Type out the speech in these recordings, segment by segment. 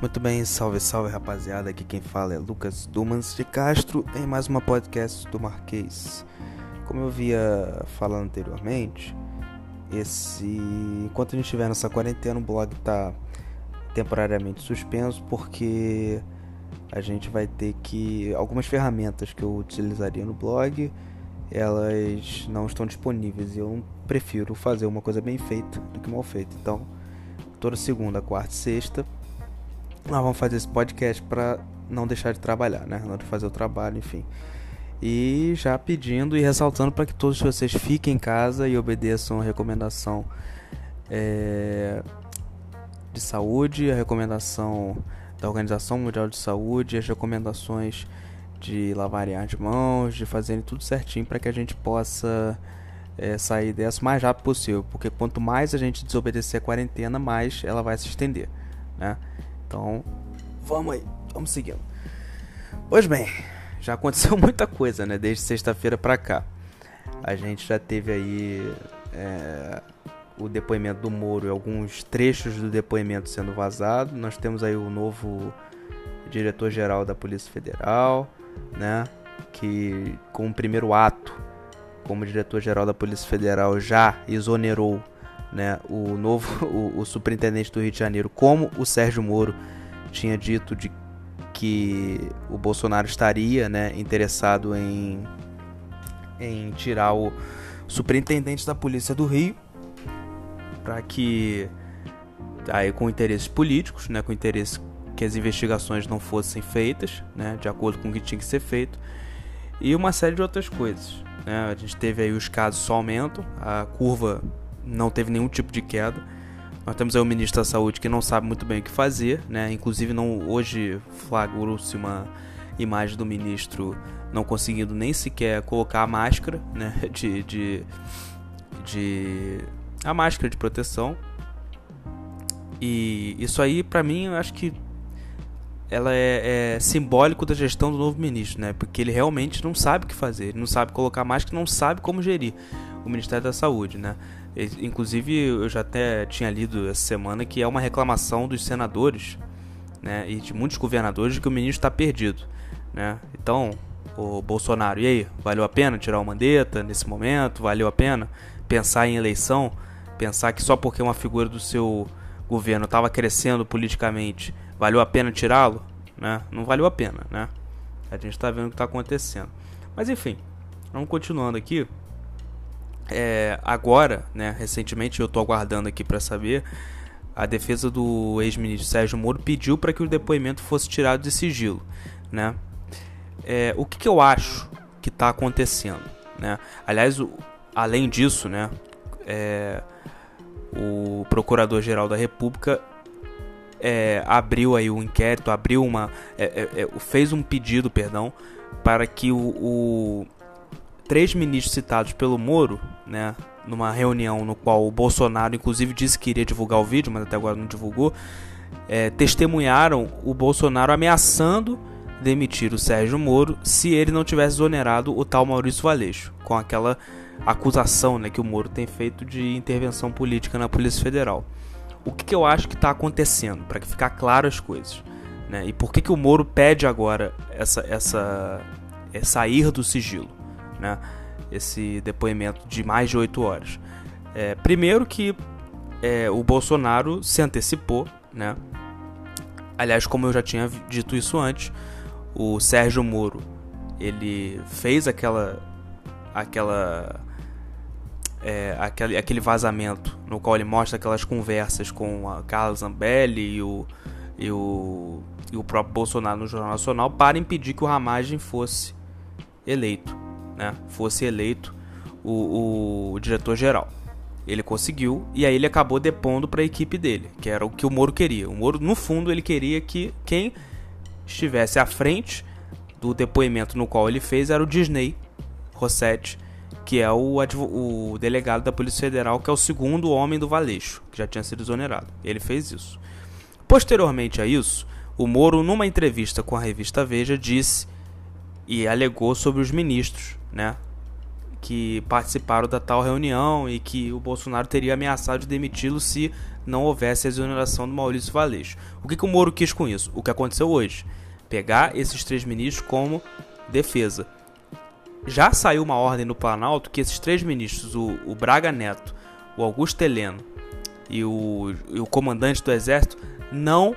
Muito bem, salve, salve rapaziada. Aqui quem fala é Lucas Dumans de Castro em mais uma podcast do Marquês. Como eu via falando anteriormente, esse enquanto a gente estiver nessa quarentena, o blog está temporariamente suspenso porque a gente vai ter que algumas ferramentas que eu utilizaria no blog, elas não estão disponíveis e eu prefiro fazer uma coisa bem feita do que mal feita. Então, toda segunda, quarta e sexta nós vamos fazer esse podcast para não deixar de trabalhar, né? Não de fazer o trabalho, enfim. E já pedindo e ressaltando para que todos vocês fiquem em casa e obedeçam a recomendação é, de saúde, a recomendação da Organização Mundial de Saúde, as recomendações de lavarem as mãos, de fazerem tudo certinho para que a gente possa é, sair dessa o mais rápido possível, porque quanto mais a gente desobedecer a quarentena, mais ela vai se estender, né? Então, vamos aí, vamos seguindo. Pois bem, já aconteceu muita coisa, né? Desde sexta-feira pra cá. A gente já teve aí é, o depoimento do Moro e alguns trechos do depoimento sendo vazado. Nós temos aí o novo diretor-geral da Polícia Federal, né? Que com o primeiro ato como diretor-geral da Polícia Federal já exonerou né, o novo o, o, superintendente do Rio de Janeiro, como o Sérgio Moro tinha dito de que o Bolsonaro estaria né, interessado em, em tirar o superintendente da Polícia do Rio para que aí com interesses políticos, né, com interesse que as investigações não fossem feitas, né, de acordo com o que tinha que ser feito, e uma série de outras coisas. Né? A gente teve aí os casos só aumentam, a curva não teve nenhum tipo de queda. Nós temos aí o ministro da Saúde que não sabe muito bem o que fazer, né? Inclusive não hoje flagrou-se uma imagem do ministro não conseguindo nem sequer colocar a máscara, né? De, de, de a máscara de proteção. E isso aí, para mim, eu acho que ela é, é, simbólico da gestão do novo ministro, né? Porque ele realmente não sabe o que fazer, ele não sabe colocar máscara, não sabe como gerir o Ministério da Saúde, né? Inclusive, eu já até tinha lido essa semana que é uma reclamação dos senadores né, e de muitos governadores de que o ministro está perdido. Né? Então, o Bolsonaro, e aí? Valeu a pena tirar o Mandetta nesse momento? Valeu a pena pensar em eleição? Pensar que só porque uma figura do seu governo estava crescendo politicamente, valeu a pena tirá-lo? Né? Não valeu a pena, né? A gente está vendo o que está acontecendo. Mas enfim, vamos continuando aqui. É, agora, né, recentemente, eu estou aguardando aqui para saber, a defesa do ex-ministro Sérgio Moro pediu para que o depoimento fosse tirado de sigilo, né? É, o que, que, eu acho que está acontecendo, né? Aliás, o, além disso, né, é, o Procurador-Geral da República é, abriu aí um inquérito, abriu uma, é, é, fez um pedido, perdão, para que o, o três ministros citados pelo Moro, né, numa reunião no qual o Bolsonaro, inclusive, disse que iria divulgar o vídeo, mas até agora não divulgou, é, testemunharam o Bolsonaro ameaçando demitir o Sérgio Moro se ele não tivesse exonerado o tal Maurício Valeixo, com aquela acusação né, que o Moro tem feito de intervenção política na Polícia Federal. O que, que eu acho que está acontecendo, para que ficar claro as coisas? Né? E por que, que o Moro pede agora essa, essa, é sair do sigilo? Né, esse depoimento de mais de oito horas. É, primeiro que é, o Bolsonaro se antecipou, né? Aliás, como eu já tinha dito isso antes, o Sérgio Moro ele fez aquela aquela é, aquele, aquele vazamento no qual ele mostra aquelas conversas com a Carla Zambelli e o, e o, e o próprio Bolsonaro no Jornal Nacional para impedir que o Ramagem fosse eleito né, fosse eleito o, o diretor-geral. Ele conseguiu e aí ele acabou depondo para a equipe dele, que era o que o Moro queria. O Moro, no fundo, ele queria que quem estivesse à frente do depoimento no qual ele fez era o Disney Rossetti, que é o, o delegado da Polícia Federal, que é o segundo homem do Valeixo, que já tinha sido exonerado. Ele fez isso. Posteriormente a isso, o Moro, numa entrevista com a revista Veja, disse e alegou sobre os ministros, né? que participaram da tal reunião e que o Bolsonaro teria ameaçado de demiti-lo se não houvesse a exoneração do Maurício Valeixo. O que, que o Moro quis com isso? O que aconteceu hoje? Pegar esses três ministros como defesa. Já saiu uma ordem no Planalto que esses três ministros, o, o Braga Neto, o Augusto Heleno e o, e o comandante do Exército, não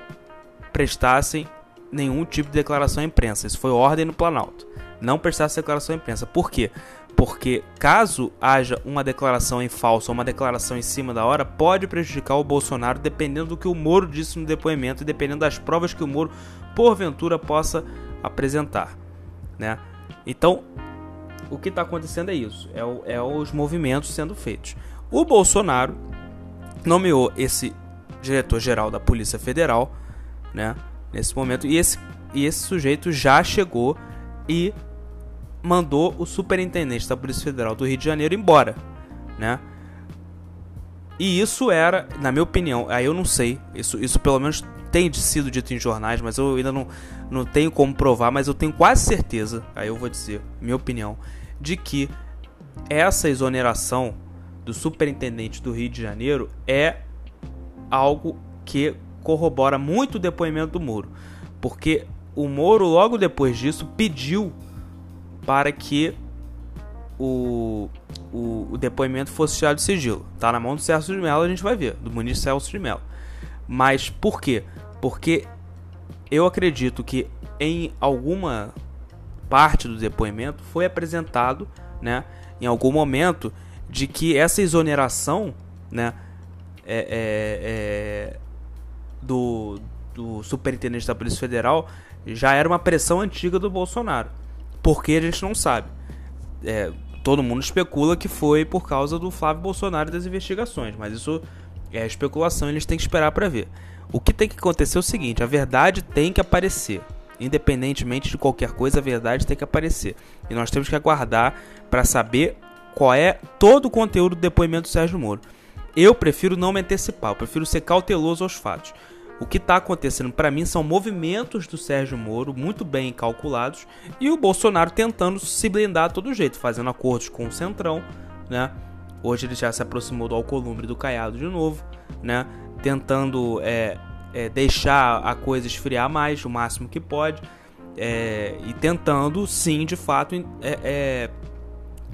prestassem nenhum tipo de declaração à imprensa. Isso foi ordem no Planalto. Não prestassem declaração à imprensa. Por quê? Porque caso haja uma declaração em falso ou uma declaração em cima da hora, pode prejudicar o Bolsonaro dependendo do que o Moro disse no depoimento e dependendo das provas que o Moro porventura possa apresentar, né? Então, o que está acontecendo é isso, é, o, é os movimentos sendo feitos. O Bolsonaro nomeou esse diretor-geral da Polícia Federal, né? Nesse momento, e esse, e esse sujeito já chegou e mandou o superintendente da Polícia Federal do Rio de Janeiro embora, né? E isso era, na minha opinião, aí eu não sei, isso, isso pelo menos tem sido dito em jornais, mas eu ainda não, não tenho como provar, mas eu tenho quase certeza, aí eu vou dizer, minha opinião, de que essa exoneração do superintendente do Rio de Janeiro é algo que corrobora muito o depoimento do Moro, porque o Moro logo depois disso pediu para que o, o, o, depoimento fosse tirado de sigilo. Tá na mão do Celso de Mello, a gente vai ver, do ministro Celso de Mello. Mas por quê? Porque eu acredito que em alguma parte do depoimento foi apresentado, né, em algum momento, de que essa exoneração, né, é, é, é, do, do superintendente da Polícia Federal já era uma pressão antiga do Bolsonaro. Porque a gente não sabe. É, todo mundo especula que foi por causa do Flávio Bolsonaro das investigações, mas isso é especulação, eles têm que esperar para ver. O que tem que acontecer é o seguinte: a verdade tem que aparecer. Independentemente de qualquer coisa, a verdade tem que aparecer. E nós temos que aguardar para saber qual é todo o conteúdo do depoimento do Sérgio Moro. Eu prefiro não me antecipar, eu prefiro ser cauteloso aos fatos. O que está acontecendo para mim são movimentos do Sérgio Moro muito bem calculados e o Bolsonaro tentando se blindar de todo jeito, fazendo acordos com o Centrão, né? Hoje ele já se aproximou do Alcolumbre do Caiado de novo, né? Tentando é, é, deixar a coisa esfriar mais, o máximo que pode, é, e tentando, sim, de fato, é, é,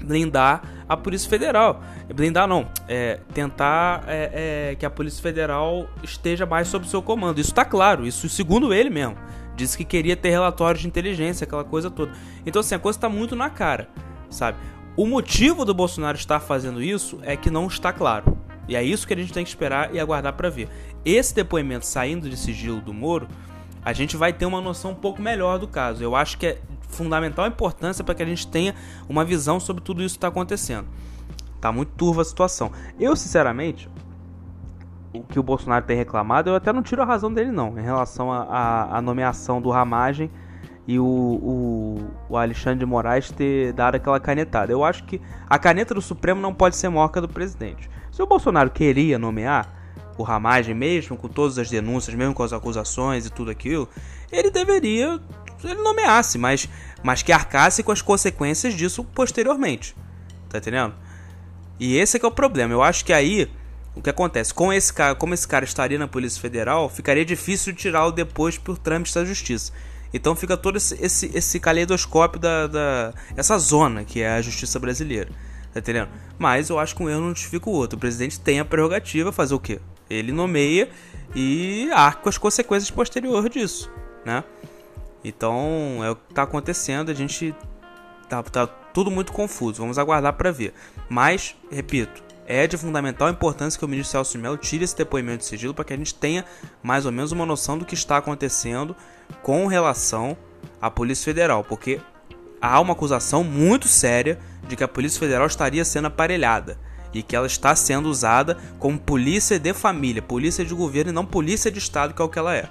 blindar a Polícia Federal. Blindar não, é, tentar é, é, que a Polícia Federal esteja mais sob seu comando. Isso está claro, isso segundo ele mesmo. Disse que queria ter relatórios de inteligência, aquela coisa toda. Então assim, a coisa está muito na cara, sabe? O motivo do Bolsonaro estar fazendo isso é que não está claro. E é isso que a gente tem que esperar e aguardar para ver. Esse depoimento saindo de sigilo do Moro, a gente vai ter uma noção um pouco melhor do caso. Eu acho que é fundamental importância para que a gente tenha uma visão sobre tudo isso que está acontecendo. Tá muito turva a situação. Eu, sinceramente, o que o Bolsonaro tem reclamado, eu até não tiro a razão dele, não, em relação à nomeação do Ramagem e o, o, o, Alexandre de Moraes ter dado aquela canetada. Eu acho que a caneta do Supremo não pode ser maior que a do presidente. Se o Bolsonaro queria nomear o Ramagem, mesmo com todas as denúncias, mesmo com as acusações e tudo aquilo, ele deveria ele nomeasse, mas, mas que arcasse com as consequências disso posteriormente. Tá entendendo? E esse é que é o problema. Eu acho que aí o que acontece? Com esse cara, como esse cara estaria na Polícia Federal, ficaria difícil tirá-lo depois por trâmites da justiça. Então fica todo esse, esse, esse caleidoscópio da, da. essa zona que é a justiça brasileira. Tá entendendo? Mas eu acho que um erro não justifica o outro. O presidente tem a prerrogativa fazer o quê? Ele nomeia e arca com as consequências posteriores disso, né? Então é o que está acontecendo, a gente tá, tá tudo muito confuso, vamos aguardar para ver. Mas, repito, é de fundamental importância que o ministro Celso de Mello tire esse depoimento de sigilo para que a gente tenha mais ou menos uma noção do que está acontecendo com relação à Polícia Federal, porque há uma acusação muito séria de que a Polícia Federal estaria sendo aparelhada e que ela está sendo usada como polícia de família, polícia de governo e não polícia de Estado, que é o que ela é,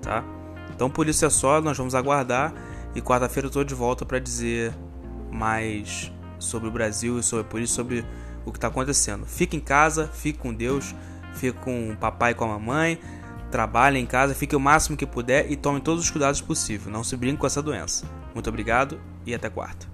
tá? Então por isso é só, nós vamos aguardar e quarta-feira eu estou de volta para dizer mais sobre o Brasil e sobre por isso sobre o que está acontecendo. Fique em casa, fique com Deus, fique com o papai e com a mamãe, trabalhe em casa, fique o máximo que puder e tome todos os cuidados possíveis. Não se brinque com essa doença. Muito obrigado e até quarta.